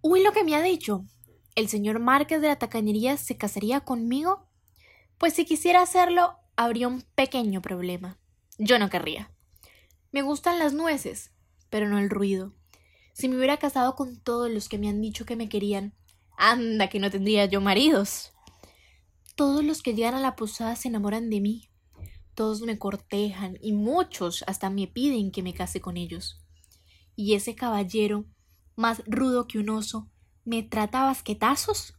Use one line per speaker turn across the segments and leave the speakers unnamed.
Uy, lo que me ha dicho. ¿El señor Márquez de la tacañería se casaría conmigo? Pues si quisiera hacerlo, habría un pequeño problema. Yo no querría. Me gustan las nueces, pero no el ruido. Si me hubiera casado con todos los que me han dicho que me querían, anda que no tendría yo maridos. Todos los que llegan a la posada se enamoran de mí. Todos me cortejan y muchos hasta me piden que me case con ellos. Y ese caballero, más rudo que un oso, me trata basquetazos.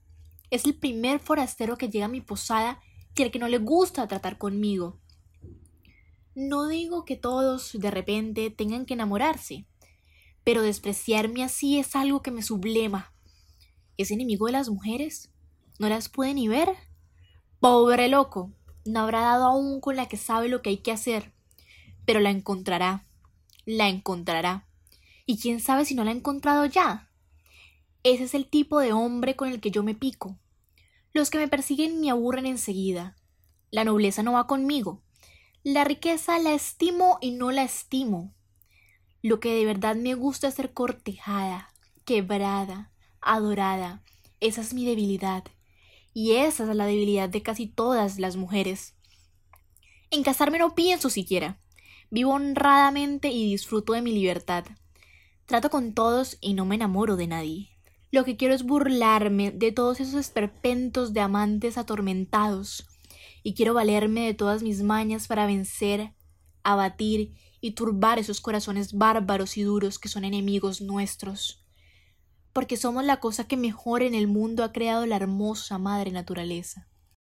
Es el primer forastero que llega a mi posada y el que no le gusta tratar conmigo. No digo que todos de repente tengan que enamorarse, pero despreciarme así es algo que me sublema. ¿Es enemigo de las mujeres? ¿No las puede ni ver? Pobre loco, no habrá dado aún con la que sabe lo que hay que hacer, pero la encontrará, la encontrará. ¿Y quién sabe si no la ha encontrado ya? Ese es el tipo de hombre con el que yo me pico. Los que me persiguen me aburren enseguida. La nobleza no va conmigo. La riqueza la estimo y no la estimo. Lo que de verdad me gusta es ser cortejada, quebrada, adorada. Esa es mi debilidad. Y esa es la debilidad de casi todas las mujeres. En casarme no pienso siquiera. Vivo honradamente y disfruto de mi libertad. Trato con todos y no me enamoro de nadie. Lo que quiero es burlarme de todos esos esperpentos de amantes atormentados, y quiero valerme de todas mis mañas para vencer, abatir y turbar esos corazones bárbaros y duros que son enemigos nuestros, porque somos la cosa que mejor en el mundo ha creado la hermosa madre naturaleza.